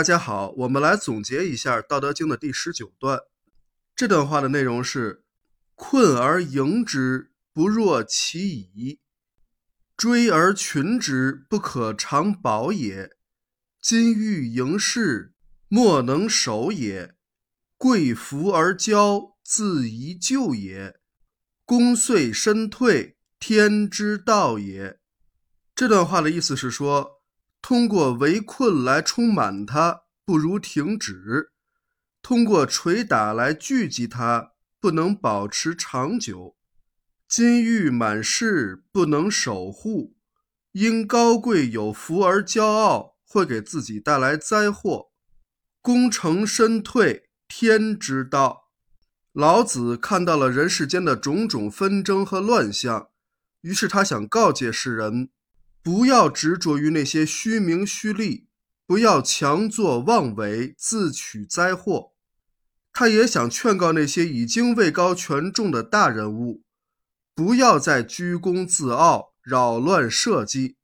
大家好，我们来总结一下《道德经》的第十九段。这段话的内容是：“困而盈之，不若其已；追而群之，不可长保也。金玉盈室，莫能守也；贵服而骄，自遗咎也。功遂身退，天之道也。”这段话的意思是说。通过围困来充满它，不如停止；通过捶打来聚集它，不能保持长久。金玉满室，不能守护；因高贵有福而骄傲，会给自己带来灾祸。功成身退，天之道。老子看到了人世间的种种纷争和乱象，于是他想告诫世人。不要执着于那些虚名虚利，不要强作妄为，自取灾祸。他也想劝告那些已经位高权重的大人物，不要再居功自傲，扰乱社稷。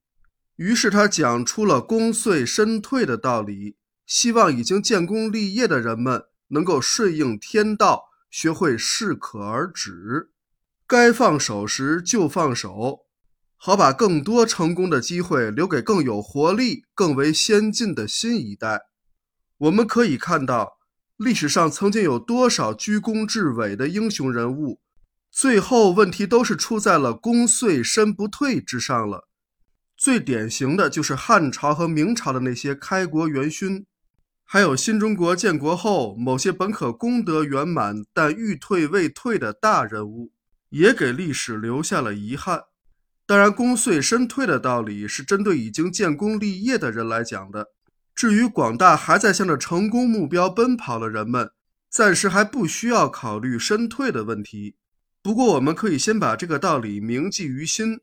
于是他讲出了功遂身退的道理，希望已经建功立业的人们能够顺应天道，学会适可而止，该放手时就放手。好把更多成功的机会留给更有活力、更为先进的新一代。我们可以看到，历史上曾经有多少居功至伟的英雄人物，最后问题都是出在了功遂身不退之上了。最典型的就是汉朝和明朝的那些开国元勋，还有新中国建国后某些本可功德圆满但欲退未退的大人物，也给历史留下了遗憾。当然，功遂身退的道理是针对已经建功立业的人来讲的。至于广大还在向着成功目标奔跑的人们，暂时还不需要考虑身退的问题。不过，我们可以先把这个道理铭记于心，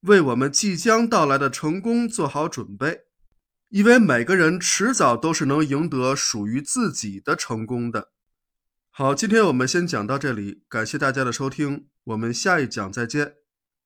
为我们即将到来的成功做好准备。因为每个人迟早都是能赢得属于自己的成功的。好，今天我们先讲到这里，感谢大家的收听，我们下一讲再见。